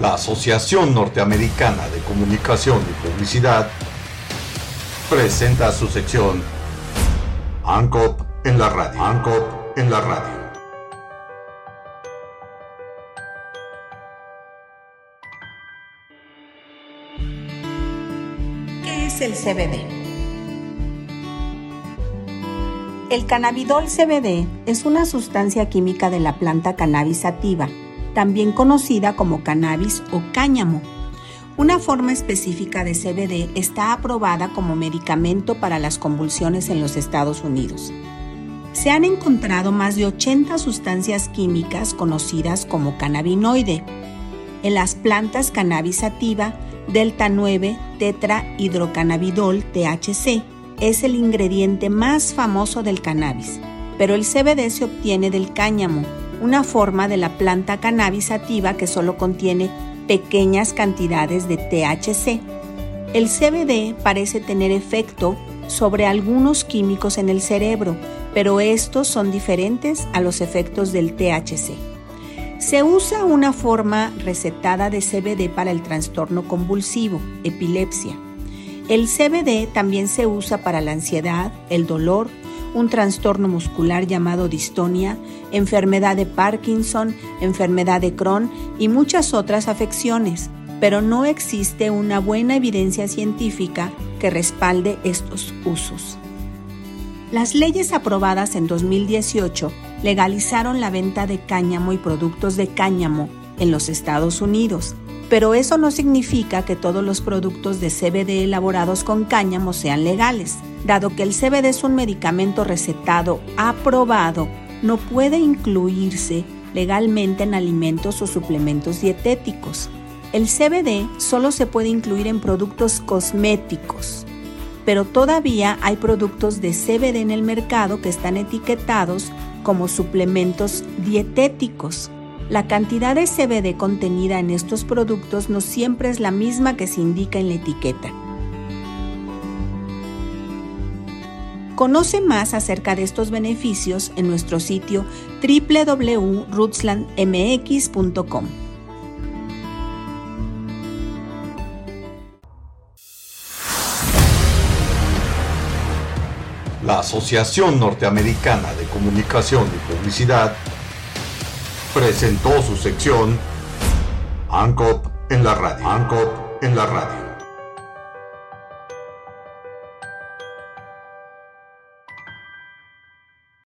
La Asociación Norteamericana de Comunicación y Publicidad presenta su sección ANCOP en la radio. ANCOP en la radio. ¿Qué es el CBD? El cannabidol CBD es una sustancia química de la planta cannabis sativa, también conocida como cannabis o cáñamo. Una forma específica de CBD está aprobada como medicamento para las convulsiones en los Estados Unidos. Se han encontrado más de 80 sustancias químicas conocidas como cannabinoide en las plantas cannabis sativa, delta 9 tetrahidrocannabidol THC es el ingrediente más famoso del cannabis, pero el CBD se obtiene del cáñamo, una forma de la planta cannabis sativa que solo contiene pequeñas cantidades de THC. El CBD parece tener efecto sobre algunos químicos en el cerebro, pero estos son diferentes a los efectos del THC. Se usa una forma recetada de CBD para el trastorno convulsivo, epilepsia. El CBD también se usa para la ansiedad, el dolor, un trastorno muscular llamado distonia, enfermedad de Parkinson, enfermedad de Crohn y muchas otras afecciones, pero no existe una buena evidencia científica que respalde estos usos. Las leyes aprobadas en 2018 legalizaron la venta de cáñamo y productos de cáñamo en los Estados Unidos, pero eso no significa que todos los productos de CBD elaborados con cáñamo sean legales. Dado que el CBD es un medicamento recetado aprobado, no puede incluirse legalmente en alimentos o suplementos dietéticos. El CBD solo se puede incluir en productos cosméticos, pero todavía hay productos de CBD en el mercado que están etiquetados como suplementos dietéticos. La cantidad de CBD contenida en estos productos no siempre es la misma que se indica en la etiqueta. Conoce más acerca de estos beneficios en nuestro sitio www.rootslandmx.com. La Asociación Norteamericana de Comunicación y Publicidad presentó su sección ANCOP en la radio. ANCOP en la radio.